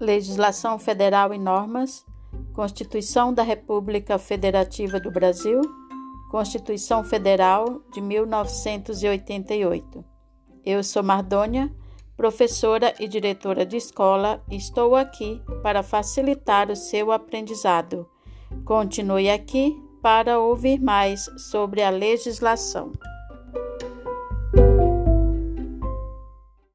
Legislação Federal e Normas, Constituição da República Federativa do Brasil, Constituição Federal de 1988. Eu sou Mardônia, professora e diretora de escola, e estou aqui para facilitar o seu aprendizado. Continue aqui para ouvir mais sobre a legislação.